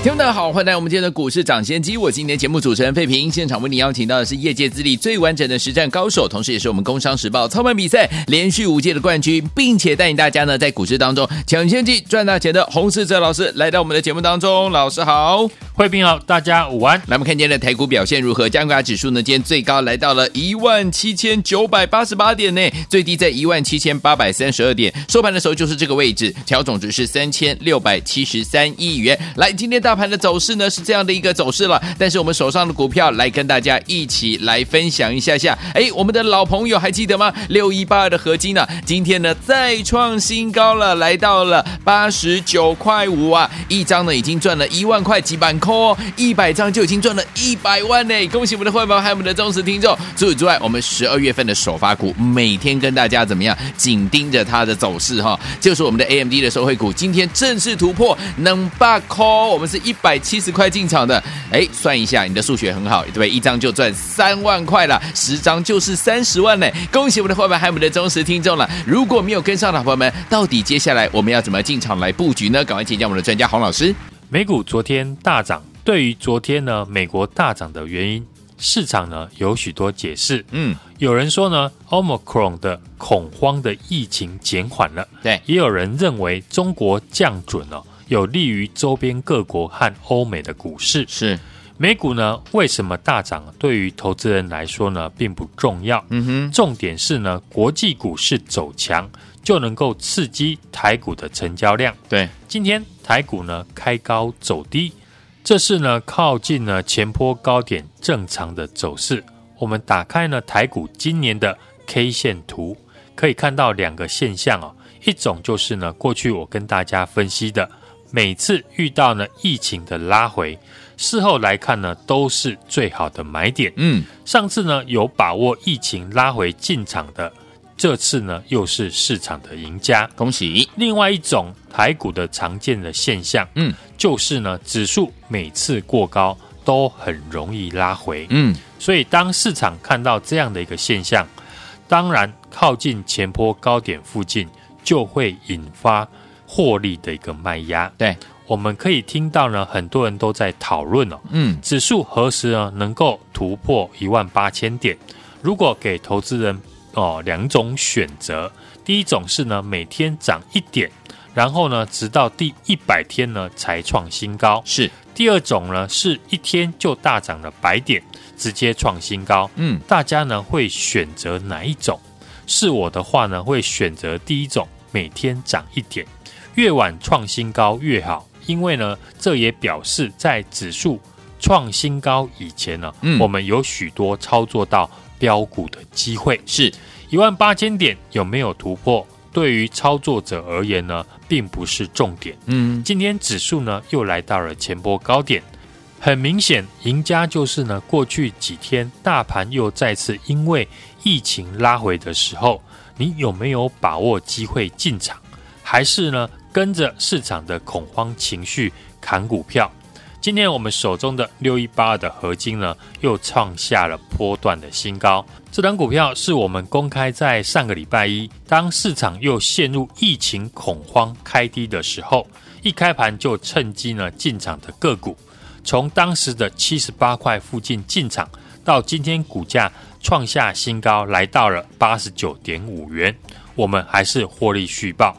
听众大家好，欢迎来到我们今天的股市抢先机。我今天节目主持人费平，现场为你邀请到的是业界资历最完整的实战高手，同时也是我们工商时报操盘比赛连续五届的冠军，并且带领大家呢在股市当中抢先机赚大钱的洪世哲老师来到我们的节目当中。老师好，费平好，大家午安。来，我们看今天的台股表现如何？加权指数呢，今天最高来到了一万七千九百八十八点呢，最低在一万七千八百三十二点，收盘的时候就是这个位置，调总值是三千六百七十三亿元。来，今天大大盘的走势呢？是这样的一个走势了，但是我们手上的股票来跟大家一起来分享一下下。哎，我们的老朋友还记得吗？六一八二的合金呢、今天呢再创新高了，来到了八十九块五啊！一张呢已经赚了一万块几板扣哦，一百张就已经赚了一百万呢！恭喜我们的会员还有我们的忠实听众。除此之外，我们十二月份的首发股，每天跟大家怎么样紧盯着它的走势哈，就是我们的 AMD 的受惠股，今天正式突破能把扣，我们是一百七十。块进场的，哎，算一下，你的数学很好，对不对？一张就赚三万块了，十张就是三十万呢！恭喜我们的伙伴，还有我们的忠实听众了。如果没有跟上的朋友们，到底接下来我们要怎么进场来布局呢？赶快请教我们的专家洪老师。美股昨天大涨，对于昨天呢美国大涨的原因，市场呢有许多解释。嗯，有人说呢，Omicron 的恐慌的疫情减缓了，对，也有人认为中国降准了。有利于周边各国和欧美的股市。是美股呢？为什么大涨？对于投资人来说呢，并不重要。嗯哼，重点是呢，国际股市走强就能够刺激台股的成交量。对，今天台股呢开高走低，这是呢靠近呢前坡高点正常的走势。我们打开呢台股今年的 K 线图，可以看到两个现象哦。一种就是呢，过去我跟大家分析的。每次遇到呢疫情的拉回，事后来看呢都是最好的买点。嗯，上次呢有把握疫情拉回进场的，这次呢又是市场的赢家。恭喜！另外一种台股的常见的现象，嗯，就是呢指数每次过高都很容易拉回。嗯，所以当市场看到这样的一个现象，当然靠近前坡高点附近就会引发。获利的一个卖压，对，我们可以听到呢，很多人都在讨论哦，嗯，指数何时呢能够突破一万八千点？如果给投资人哦两种选择，第一种是呢每天涨一点，然后呢直到第一百天呢才创新高，是；第二种呢是一天就大涨了百点，直接创新高，嗯，大家呢会选择哪一种？是我的话呢会选择第一种，每天涨一点。越晚创新高越好，因为呢，这也表示在指数创新高以前呢，嗯，我们有许多操作到标股的机会。是一万八千点有没有突破？对于操作者而言呢，并不是重点。嗯，今天指数呢又来到了前波高点，很明显，赢家就是呢，过去几天大盘又再次因为疫情拉回的时候，你有没有把握机会进场？还是呢？跟着市场的恐慌情绪砍股票，今天我们手中的六一八二的合金呢，又创下了波段的新高。这档股票是我们公开在上个礼拜一，当市场又陷入疫情恐慌开低的时候，一开盘就趁机呢进场的个股。从当时的七十八块附近进场，到今天股价创下新高，来到了八十九点五元，我们还是获利续报。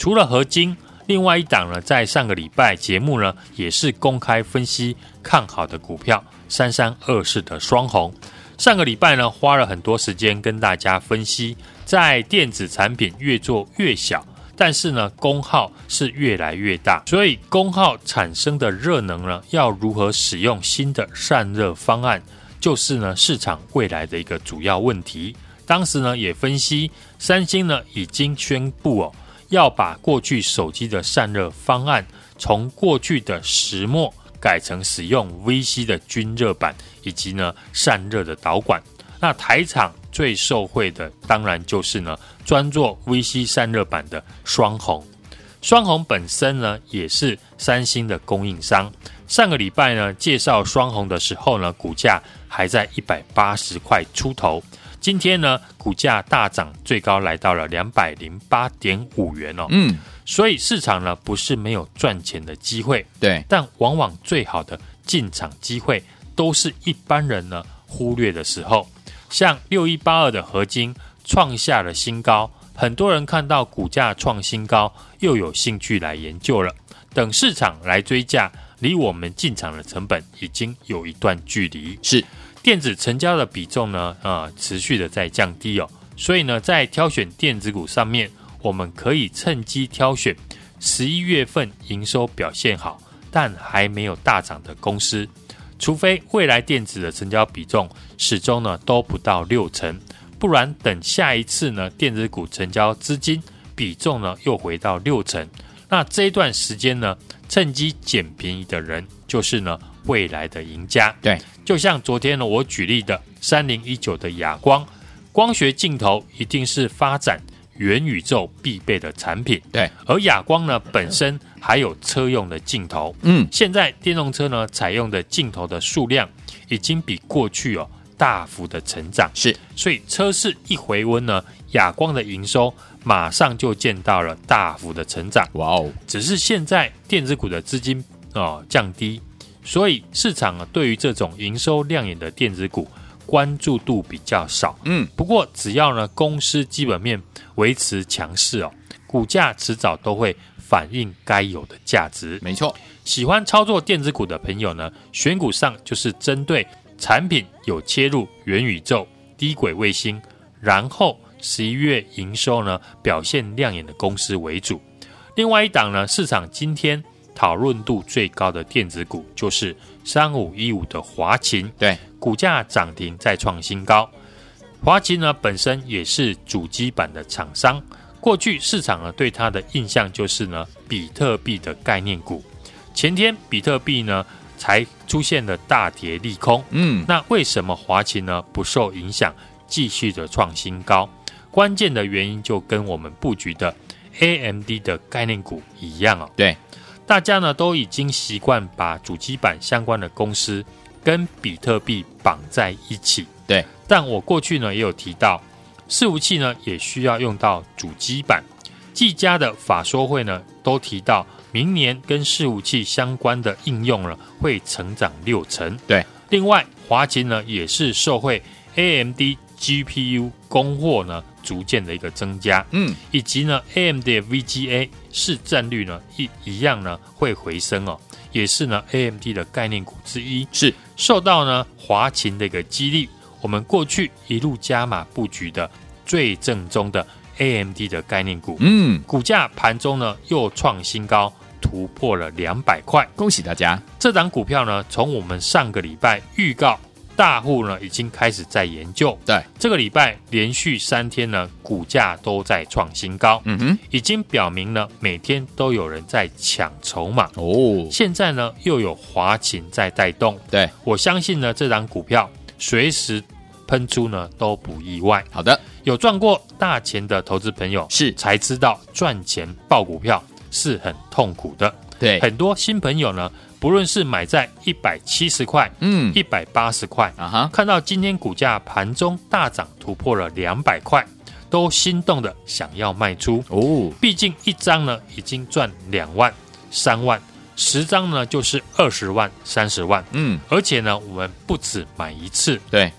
除了合金，另外一档呢，在上个礼拜节目呢，也是公开分析看好的股票，三三二四的双红。上个礼拜呢，花了很多时间跟大家分析，在电子产品越做越小，但是呢，功耗是越来越大，所以功耗产生的热能呢，要如何使用新的散热方案，就是呢，市场未来的一个主要问题。当时呢，也分析三星呢，已经宣布哦。要把过去手机的散热方案从过去的石墨改成使用 VC 的均热板，以及呢散热的导管。那台厂最受惠的，当然就是呢专做 VC 散热板的双鸿。双鸿本身呢也是三星的供应商。上个礼拜呢介绍双鸿的时候呢，股价还在一百八十块出头。今天呢股价大涨，最高来到了两百零八点五元哦。嗯，所以市场呢不是没有赚钱的机会，对，但往往最好的进场机会都是一般人呢忽略的时候。像六一八二的合金创下了新高，很多人看到股价创新高，又有兴趣来研究了。等市场来追价，离我们进场的成本已经有一段距离。是电子成交的比重呢，啊、持续的在降低哦。所以呢，在挑选电子股上面，我们可以趁机挑选十一月份营收表现好，但还没有大涨的公司。除非未来电子的成交比重始终呢都不到六成，不然等下一次呢电子股成交资金比重呢又回到六成，那这一段时间呢趁机捡便宜的人就是呢未来的赢家。对，就像昨天呢我举例的三零一九的哑光，光学镜头一定是发展元宇宙必备的产品。对，而哑光呢本身。还有车用的镜头，嗯，现在电动车呢采用的镜头的数量已经比过去哦大幅的成长，是，所以车市一回温呢，哑光的营收马上就见到了大幅的成长，哇哦！只是现在电子股的资金哦降低，所以市场啊对于这种营收亮眼的电子股关注度比较少，嗯，不过只要呢公司基本面维持强势哦，股价迟早都会。反映该有的价值，没错。喜欢操作电子股的朋友呢，选股上就是针对产品有切入元宇宙、低轨卫星，然后十一月营收呢表现亮眼的公司为主。另外一档呢，市场今天讨论度最高的电子股就是三五一五的华勤，对，股价涨停再创新高。华勤呢本身也是主机板的厂商。过去市场呢对它的印象就是呢比特币的概念股，前天比特币呢才出现了大跌利空，嗯，那为什么华勤呢不受影响，继续的创新高？关键的原因就跟我们布局的 AMD 的概念股一样哦，对，大家呢都已经习惯把主机板相关的公司跟比特币绑在一起，对，但我过去呢也有提到。伺服器呢也需要用到主机板，技嘉的法说会呢都提到，明年跟伺服器相关的应用呢会成长六成。对，另外华勤呢也是受惠 AMD GPU 供货呢逐渐的一个增加，嗯，以及呢 AMD 的 VGA 市占率呢一一样呢会回升哦，也是呢 AMD 的概念股之一，是。受到呢华勤的一个激励。我们过去一路加码布局的最正宗的 AMD 的概念股，嗯，股价盘中呢又创新高，突破了两百块，恭喜大家！这档股票呢，从我们上个礼拜预告，大户呢已经开始在研究，对，这个礼拜连续三天呢，股价都在创新高，嗯哼，已经表明呢每天都有人在抢筹码。哦，现在呢又有华勤在带动，对，我相信呢这档股票。随时喷出呢都不意外。好的，有赚过大钱的投资朋友是。才知道赚钱爆股票是很痛苦的。对，很多新朋友呢，不论是买在一百七十块，嗯，一百八十块啊哈，看到今天股价盘中大涨突破了两百块，都心动的想要卖出哦。毕竟一张呢已经赚两万、三万。十张呢，就是二十万、三十万，嗯，而且呢，我们不止买一次，对。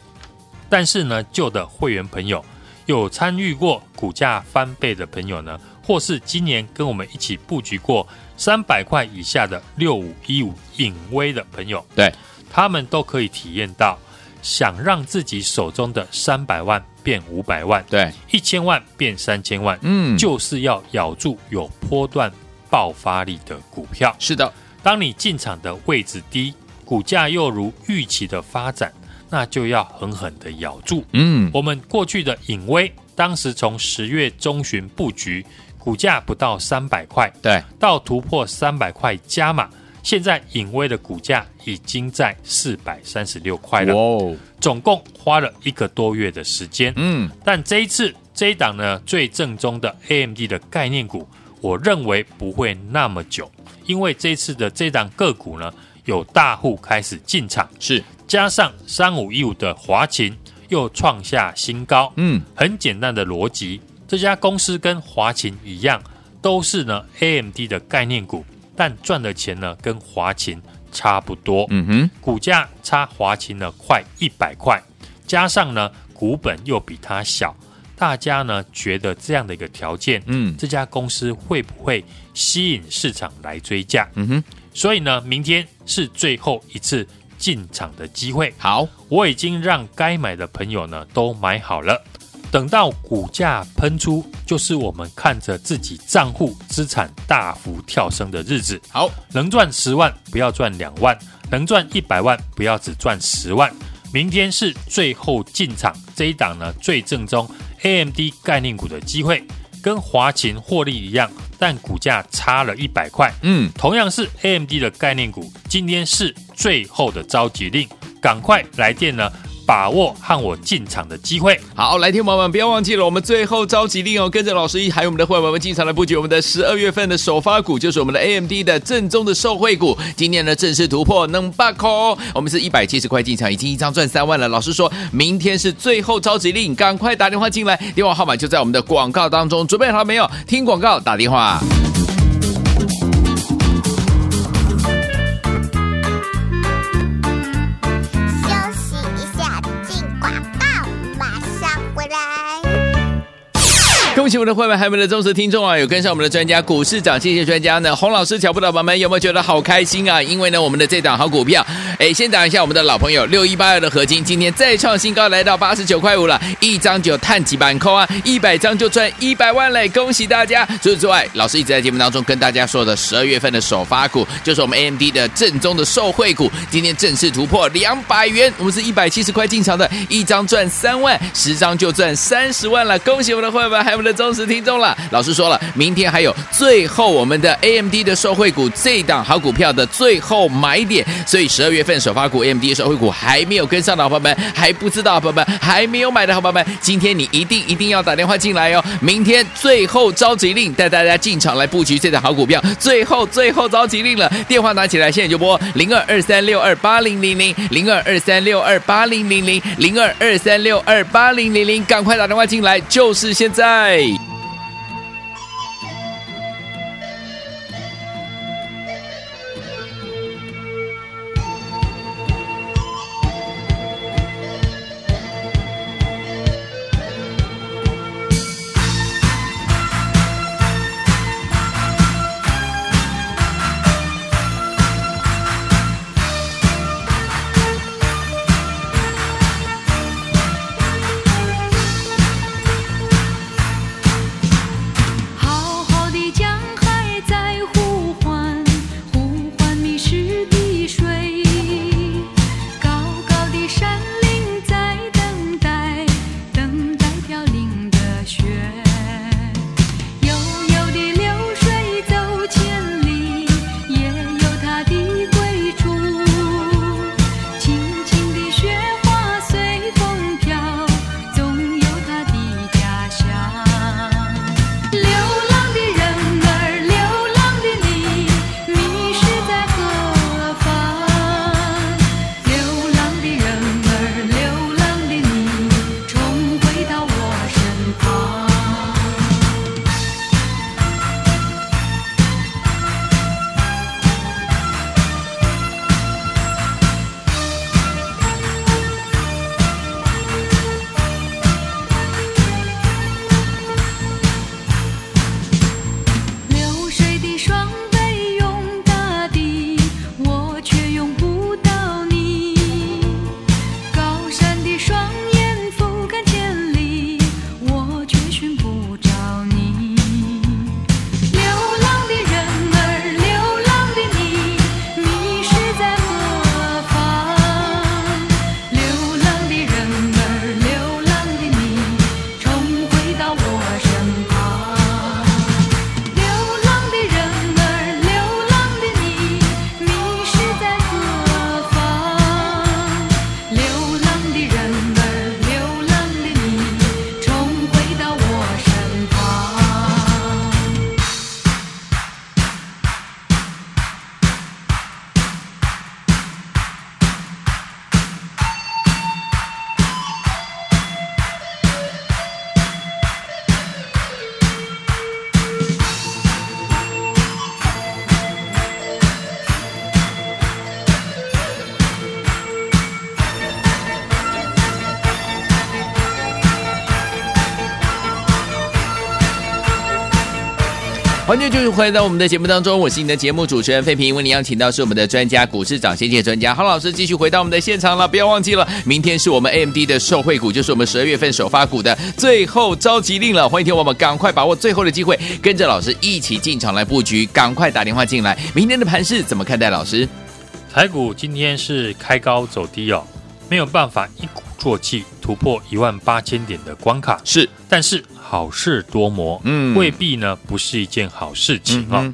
但是呢，旧的会员朋友有参与过股价翻倍的朋友呢，或是今年跟我们一起布局过三百块以下的六五一五影威的朋友，对，他们都可以体验到，想让自己手中的三百万变五百万，对，一千万变三千万，嗯，就是要咬住有波段。爆发力的股票。是的，当你进场的位置低，股价又如预期的发展，那就要狠狠的咬住。嗯，我们过去的影威，当时从十月中旬布局，股价不到三百块，对，到突破三百块加码，现在影威的股价已经在四百三十六块了。哦，总共花了一个多月的时间。嗯，但这一次这一档呢，最正宗的 AMD 的概念股，我认为不会那么久，因为这次的这档个股呢，有大户开始进场，是加上三五一五的华勤又创下新高。嗯，很简单的逻辑，这家公司跟华勤一样，都是呢 AMD 的概念股，但赚的钱呢跟华勤差不多。嗯哼，股价差华勤呢快一百块，加上呢股本又比它小，大家呢觉得这样的一个条件，嗯这家公司会不会吸引市场来追价？嗯哼，所以呢，明天是最后一次进场的机会。好，我已经让该买的朋友呢都买好了，等到股价喷出，就是我们看着自己账户资产大幅跳升的日子。好，能赚十万，不要赚两万；能赚一百万，不要只赚十万。明天是最后进场这一档呢，最正宗 AMD 概念股的机会，跟华勤获利一样，但股价差了一百块。嗯，同样是 AMD 的概念股，今天是最后的召集令，赶快来电呢！把握和我进场的机会。好，来听朋友们不要忘记了，我们最后召集令哦，跟着老师一还有我们的会员们进场来布局我们的十二月份的首发股，就是我们的 AMD 的正宗的受惠股。今年呢正式突破能八口，我们是一百七十块进场，已经一张赚三万了。老师说明天是最后召集令，赶快打电话进来，电话号码就在我们的广告当中，准备好了没有？听广告打电话。恭喜我们的会员，还有我们的忠实听众啊！有跟上我们的专家股市涨，谢谢专家呢。洪老师脚步的宝们有没有觉得好开心啊？因为呢，我们的这档好股票，哎，先讲一下我们的老朋友六一八二的合金，今天再创新高，来到八十九块五了，一张就碳几板扣啊，一百张就赚一百万嘞！恭喜大家！除此之外，老师一直在节目当中跟大家说的十二月份的首发股，就是我们 AMD 的正宗的受惠股，今天正式突破两百元，我们是一百七十块进场的，一张赚三万，十张就赚三十万了！恭喜我们的会员，还有我们的。忠实听众了，老师说了，明天还有最后我们的 AMD 的受惠股这档好股票的最后买点，所以十二月份首发股 AMD 的受惠股还没有跟上的朋友们，还不知道的伙伴们，还没有买的好朋友们，今天你一定一定要打电话进来哦！明天最后召集令，带大家进场来布局这档好股票，最后最后召集令了，电话拿起来，现在就拨零二二三六二八零零零零二二三六二八零零零零二二三六二八零零零，赶快打电话进来，就是现在。Hey. 欢迎继续回到我们的节目当中，我是你的节目主持人费平。为你邀请到是我们的专家，股市涨先机专家洪老师，继续回到我们的现场了。不要忘记了，明天是我们 AMD 的受惠股，就是我们十二月份首发股的最后召集令了。欢迎听我们赶快把握最后的机会，跟着老师一起进场来布局，赶快打电话进来。明天的盘势怎么看待？老师，台股今天是开高走低哦，没有办法一鼓作气突破一万八千点的关卡，是，但是。好事多磨，嗯，未必呢不是一件好事情哦。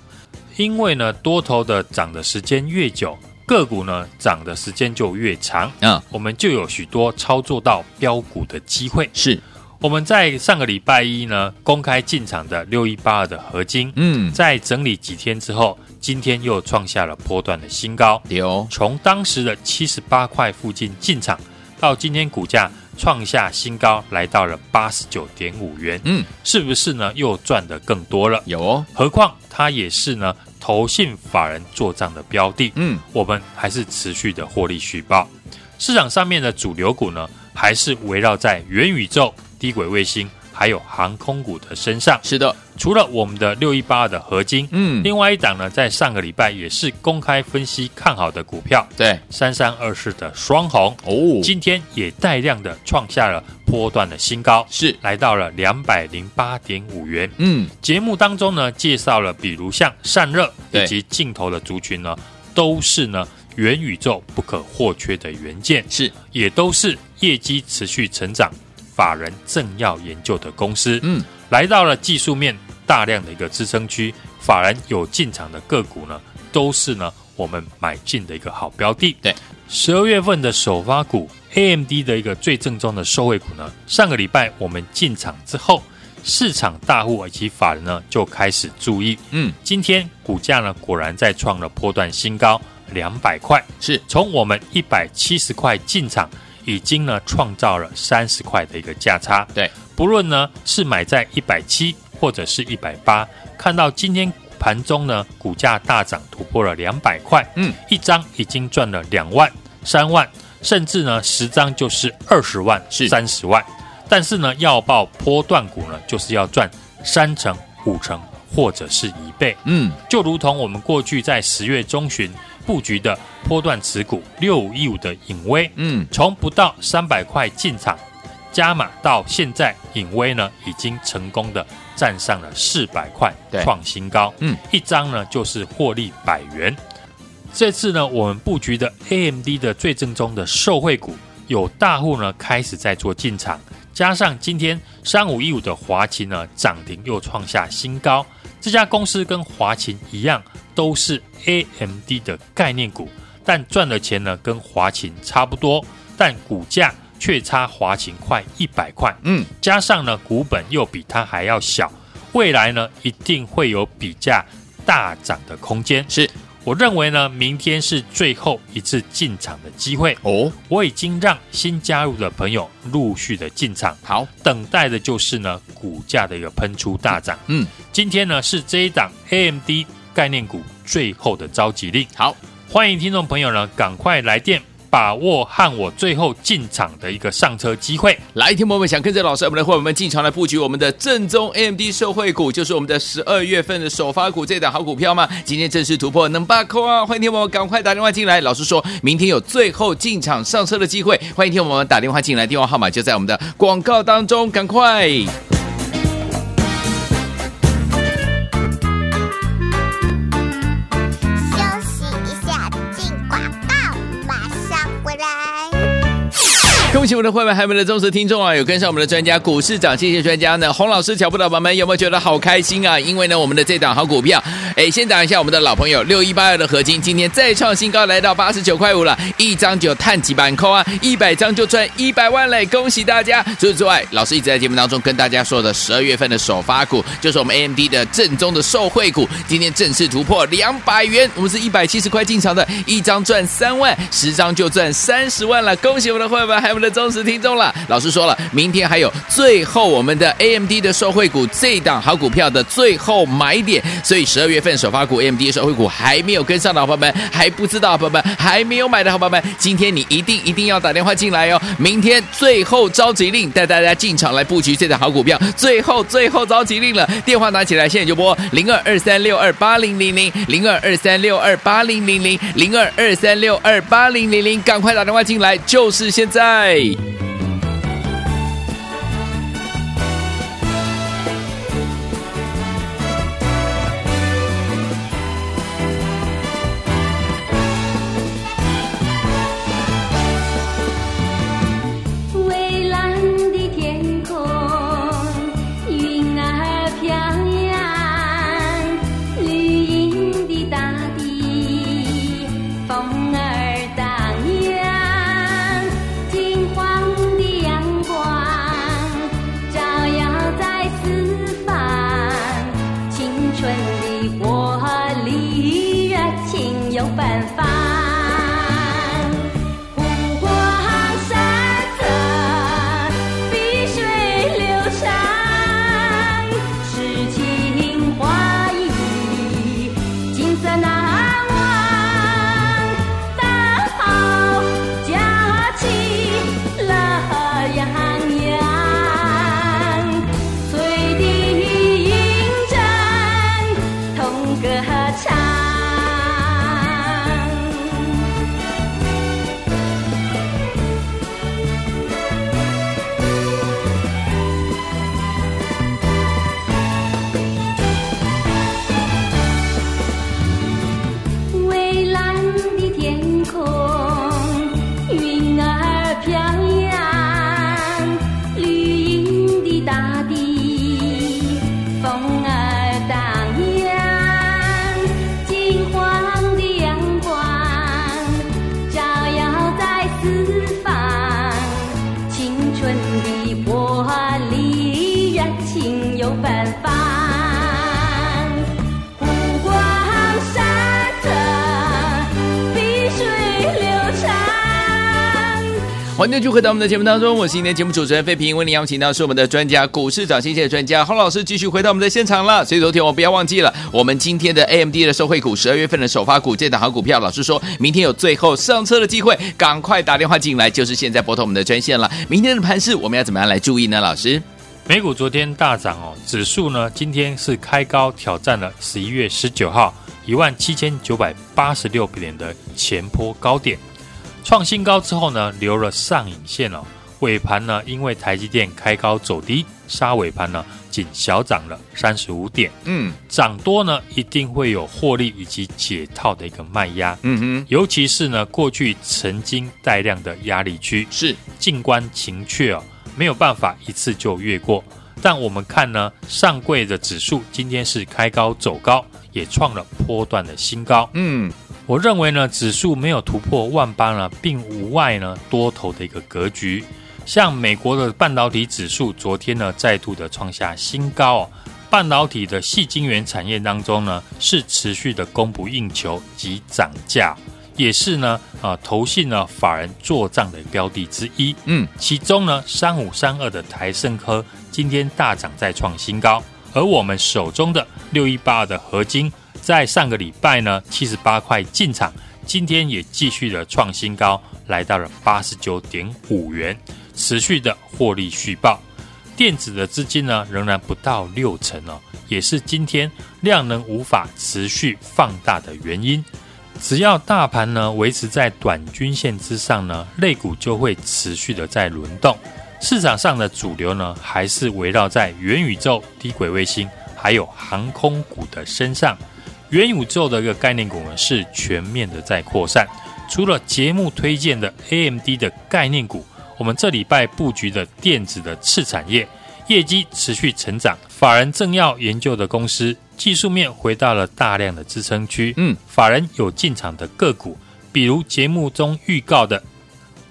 因为呢，多头的涨的时间越久，个股呢涨的时间就越长，嗯，我们就有许多操作到标股的机会。是，我们在上个礼拜一呢公开进场的六一八二的合金，嗯，在整理几天之后，今天又创下了波段的新高。有，从当时的七十八块附近进场，到今天股价。创下新高，来到了八十九点五元。嗯，是不是呢？又赚的更多了？有哦。何况它也是呢，投信法人做账的标的。嗯，我们还是持续的获利续报。市场上面的主流股呢，还是围绕在元宇宙、低轨卫星。还有航空股的身上，是的，除了我们的六一八二的合金，嗯，另外一档呢，在上个礼拜也是公开分析看好的股票，对，三三二四的双红，哦，今天也带量的创下了波段的新高，是。来到了两百零八点五元，嗯，节目当中呢，介绍了比如像散热以及镜头的族群呢，都是呢元宇宙不可或缺的元件，是，也都是业绩持续成长。法人正要研究的公司，嗯，来到了技术面大量的一个支撑区，法人有进场的个股呢，都是呢我们买进的一个好标的。对，十二月份的首发股 AMD 的一个最正宗的受惠股呢，上个礼拜我们进场之后，市场大户以及法人呢就开始注意，嗯，今天股价呢果然再创了波段新高，两百块，是。从我们一百七十块进场。已经呢创造了三十块的一个价差，对，不论呢是买在一百七或者是一百八，看到今天盘中呢股价大涨突破了两百块，嗯，一张已经赚了两万、三万，甚至呢十张就是二十万、是。三十万，但是呢要报波段股呢就是要赚三成、五成或者是一倍，嗯，就如同我们过去在十月中旬。布局的波段持股六五一五的影威，嗯，从不到三百块进场加码到现在，影威呢已经成功的站上了四百块，创新高，嗯，一张呢就是获利百元。这次呢，我们布局的 AMD 的最正宗的受惠股，有大户呢开始在做进场，加上今天三五一五的华勤呢涨停又创下新高，这家公司跟华勤一样。都是 AMD 的概念股，但赚的钱呢跟华勤差不多，但股价却差华勤快一百块。嗯，加上呢股本又比它还要小，未来呢一定会有比价大涨的空间。是，我认为呢明天是最后一次进场的机会哦。我已经让新加入的朋友陆续的进场，好，等待的就是呢股价的一个喷出大涨。嗯，今天呢是这一档 AMD。概念股最后的召集令，好，欢迎听众朋友呢，赶快来电，把握和我最后进场的一个上车机会。来，听朋友们想跟着老师，我们的伙伴们进场来布局我们的正宗 AMD 社会股，就是我们的十二月份的首发股，这档好股票吗？今天正式突破能把扣啊！欢迎听众朋友们赶快打电话进来。老师说明天有最后进场上车的机会，欢迎听众朋友们打电话进来，电话号码就在我们的广告当中，赶快。恭喜我们的会员，还有我们的忠实听众啊！有跟上我们的专家，股市涨，谢谢专家呢。洪老师，脚步的宝宝们有没有觉得好开心啊？因为呢，我们的这档好股票，哎，先讲一下我们的老朋友六一八二的合金，今天再创新高，来到八十九块五了，一张就探几板扣啊，一百张就赚一百万嘞！恭喜大家！除此之外，老师一直在节目当中跟大家说的十二月份的首发股，就是我们 AMD 的正宗的受惠股，今天正式突破两百元，我们是一百七十块进场的，一张赚三万，十张就赚三十万了！恭喜我们的会员，还有我们的。忠实听众了。老师说了，明天还有最后我们的 AMD 的受惠股这档好股票的最后买点，所以十二月份首发股 AMD 的受惠股还没有跟上的伙伴们，还不知道的伙伴们，还没有买的伙伴们，今天你一定一定要打电话进来哦。明天最后召集令，带大家进场来布局这档好股票，最后最后召集令了，电话拿起来，现在就拨零二二三六二八零零零零二二三六二八零零零零二二三六二八零零零，赶快打电话进来，就是现在。你。欢迎继续回到我们的节目当中，我是今天节目主持人费平，为您邀请到是我们的专家，股市涨先机的专家洪老师，继续回到我们的现场了。所以昨天我不要忘记了，我们今天的 AMD 的受惠股，十二月份的首发股，这档好股票，老师说明天有最后上车的机会，赶快打电话进来，就是现在拨通我们的专线了。明天的盘势我们要怎么样来注意呢？老师，美股昨天大涨哦，指数呢今天是开高挑战了十一月十九号一万七千九百八十六点的前波高点。创新高之后呢，留了上影线哦。尾盘呢，因为台积电开高走低，杀尾盘呢，仅小涨了三十五点。嗯，涨多呢，一定会有获利以及解套的一个卖压。嗯哼，尤其是呢，过去曾经带量的压力区是静观情却哦，没有办法一次就越过。但我们看呢，上柜的指数今天是开高走高，也创了波段的新高。嗯。我认为呢，指数没有突破万八呢，并无碍呢多头的一个格局。像美国的半导体指数，昨天呢再度的创下新高哦。半导体的细晶圆产业当中呢，是持续的供不应求及涨价，也是呢啊投信呢法人做账的标的之一。嗯，其中呢三五三二的台盛科今天大涨再创新高，而我们手中的六一八二的合晶。在上个礼拜呢，七十八块进场，今天也继续的创新高，来到了八十九点五元，持续的获利续报。电子的资金呢，仍然不到六成哦，也是今天量能无法持续放大的原因。只要大盘呢维持在短均线之上呢，类股就会持续的在轮动。市场上的主流呢，还是围绕在元宇宙、低轨卫星，还有航空股的身上。元宇宙的一个概念股呢，是全面的在扩散。除了节目推荐的 AMD 的概念股，我们这礼拜布局的电子的次产业业绩持续成长。法人正要研究的公司，技术面回到了大量的支撑区。嗯，法人有进场的个股，比如节目中预告的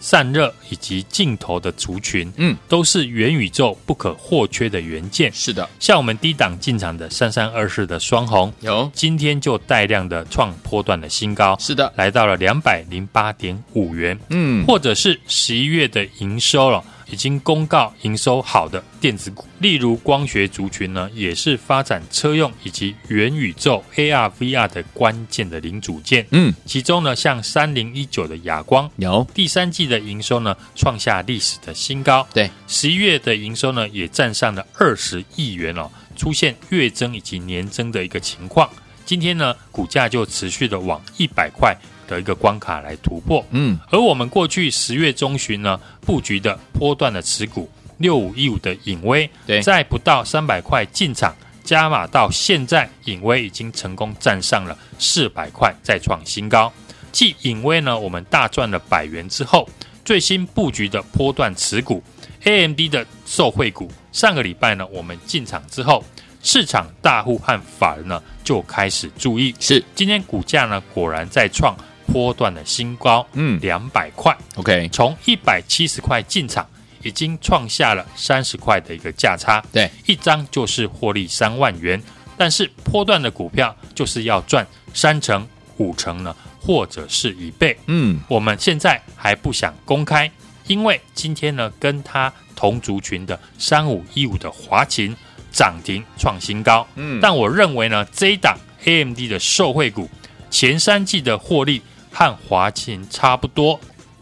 散热以及镜头的族群，嗯，都是元宇宙不可或缺的元件。是的，像我们低档进场的三三二四的双红，有今天就带量的创波段的新高。是的，来到了两百零八点五元。嗯，或者是十一月的营收了。已经公告营收好的电子股，例如光学族群呢，也是发展车用以及元宇宙 AR VR 的关键的零组件。嗯，其中呢，像三零一九的亚光有第三季的营收呢，创下历史的新高。对，十一月的营收呢，也站上了二十亿元哦，出现月增以及年增的一个情况。今天呢，股价就持续的往一百块。的一个关卡来突破，嗯，而我们过去十月中旬呢布局的波段的持股六五一五的颖崴，对，在不到三百块进场加码到现在，颖崴已经成功站上了四百块，再创新高。继颖崴呢，我们大赚了百元之后，最新布局的波段持股 AMD 的受惠股，上个礼拜呢，我们进场之后。市场大户和法人呢就开始注意，是今天股价呢果然在创波段的新高，嗯，两百块，OK，从一百七十块进场，已经创下了三十块的一个价差，对，一张就是获利三万元，但是波段的股票就是要赚三成、五成呢，或者是一倍，嗯，我们现在还不想公开，因为今天呢跟它同族群的三五一五的华擎。涨停创新高，嗯，但我认为呢，这一档 AMD 的受惠股前三季的获利和华擎差不多，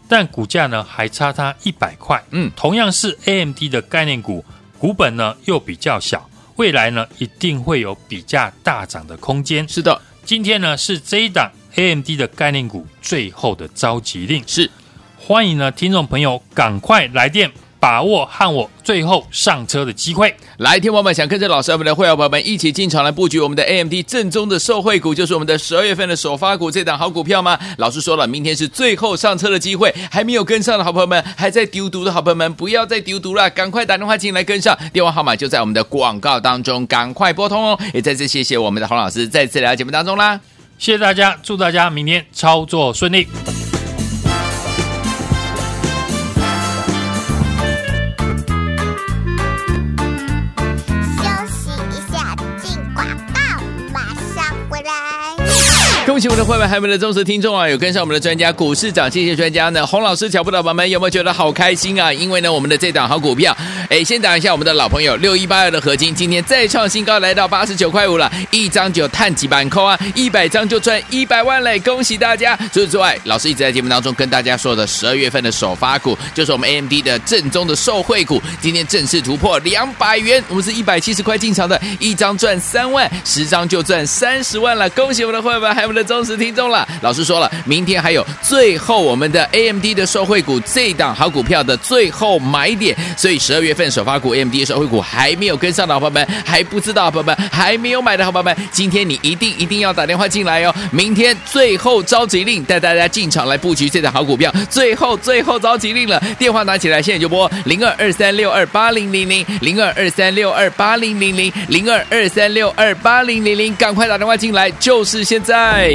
但股价呢还差它一百块，嗯，同样是 AMD 的概念股，股本呢又比较小，未来呢一定会有比价大涨的空间。是的，今天呢是这一档 AMD 的概念股最后的召集令，是欢迎呢听众朋友赶快来电。把握和我最后上车的机会，来，听友们想跟着老师我们的会员朋友们一起进场来布局我们的 AMD 正宗的受惠股，就是我们的十二月份的首发股这档好股票吗？老师说了，明天是最后上车的机会，还没有跟上的好朋友们，还在丢毒的好朋友们，不要再丢毒了，赶快打电话进来跟上，电话号码就在我们的广告当中，赶快拨通哦！也再次谢谢我们的洪老师再次来到节目当中啦，谢谢大家，祝大家明天操作顺利。恭喜我们的会员，还有我们的忠实听众啊！有跟上我们的专家股市涨，谢谢专家呢，洪老师脚步的宝宝们有没有觉得好开心啊？因为呢，我们的这档好股票，哎，先讲一下我们的老朋友六一八二的合金，今天再创新高，来到八十九块五了，一张就碳几板扣啊，一百张就赚一百万嘞！恭喜大家！除此之外，老师一直在节目当中跟大家说的十二月份的首发股，就是我们 AMD 的正宗的受惠股，今天正式突破两百元，我们是一百七十块进场的，一张赚三万，十张就赚三十万了！恭喜我们的会员，还有我们的忠实听众了，老师说了，明天还有最后我们的 AMD 的受惠股这档好股票的最后买点，所以十二月份首发股 AMD 的受惠股还没有跟上的好朋友们，还不知道的好朋友们，还没有买的好朋友们，今天你一定一定要打电话进来哦！明天最后召集令带大家进场来布局这档好股票，最后最后召集令了，电话拿起来，现在就拨零二二三六二八零零零零二二三六二八零零零零二二三六二八零零零，赶快打电话进来，就是现在。